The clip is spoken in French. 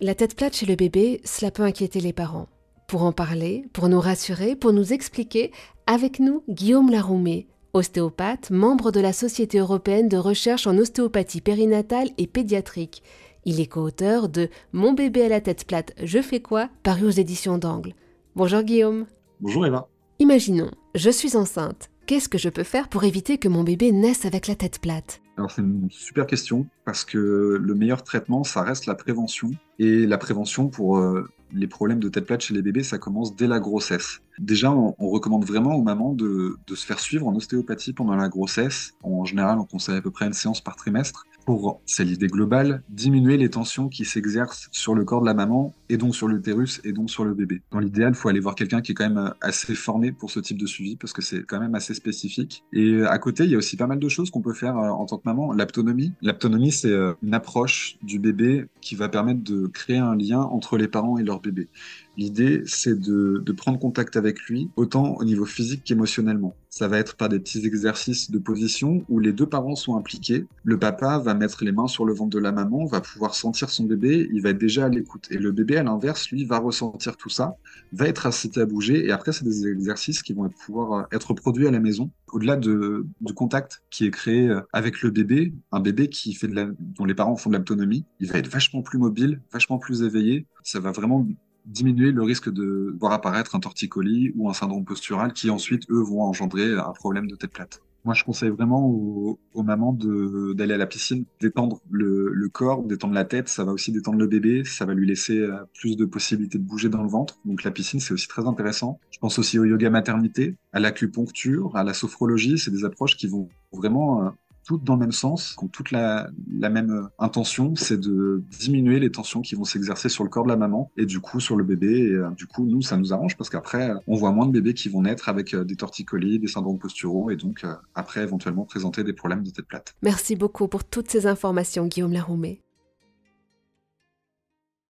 La tête plate chez le bébé, cela peut inquiéter les parents. Pour en parler, pour nous rassurer, pour nous expliquer, avec nous, Guillaume Laroumé, ostéopathe, membre de la Société européenne de recherche en ostéopathie périnatale et pédiatrique. Il est co-auteur de Mon bébé à la tête plate, je fais quoi paru aux éditions d'Angle. Bonjour Guillaume. Bonjour Eva. Imaginons, je suis enceinte. Qu'est-ce que je peux faire pour éviter que mon bébé naisse avec la tête plate? Alors c'est une super question parce que le meilleur traitement, ça reste la prévention. Et la prévention pour euh, les problèmes de tête plate chez les bébés, ça commence dès la grossesse. Déjà, on, recommande vraiment aux mamans de, se faire suivre en ostéopathie pendant la grossesse. En général, on conseille à peu près une séance par trimestre pour, c'est l'idée globale, diminuer les tensions qui s'exercent sur le corps de la maman et donc sur l'utérus et donc sur le bébé. Dans l'idéal, il faut aller voir quelqu'un qui est quand même assez formé pour ce type de suivi parce que c'est quand même assez spécifique. Et à côté, il y a aussi pas mal de choses qu'on peut faire euh, en tant que maman. L'aptonomie. L'aptonomie, c'est euh, une approche du bébé qui va permettre de créer un lien entre les parents et leur bébé. L'idée, c'est de, prendre contact avec lui, autant au niveau physique qu'émotionnellement. Ça va être par des petits exercices de position où les deux parents sont impliqués. Le papa va mettre les mains sur le ventre de la maman, va pouvoir sentir son bébé, il va être déjà à l'écoute. Et le bébé, à l'inverse, lui, va ressentir tout ça, va être incité à bouger. Et après, c'est des exercices qui vont pouvoir être produits à la maison. Au-delà de, du contact qui est créé avec le bébé, un bébé qui fait de la, dont les parents font de l'autonomie, il va être vachement plus mobile, vachement plus éveillé. Ça va vraiment diminuer le risque de voir apparaître un torticolis ou un syndrome postural qui ensuite, eux, vont engendrer un problème de tête plate. Moi, je conseille vraiment aux, mamans d'aller à la piscine, d'étendre le, corps, d'étendre la tête. Ça va aussi détendre le bébé. Ça va lui laisser euh, plus de possibilités de bouger dans le ventre. Donc, la piscine, c'est aussi très intéressant. Je pense aussi au yoga maternité, à l'acupuncture, à la sophrologie. C'est des approches qui vont vraiment euh, toutes dans le même sens, qui ont toute la, même euh, intention, c'est de diminuer les tensions qui vont s'exercer sur le corps de la maman et du coup sur le bébé. Euh, du coup, nous, ça nous arrange parce qu'après, on voit moins de bébés qui vont naître avec euh, des torticolis, des syndromes posturaux et donc après éventuellement présenter des problèmes de tête plate. Merci beaucoup pour toutes ces informations, Guillaume Laroumé.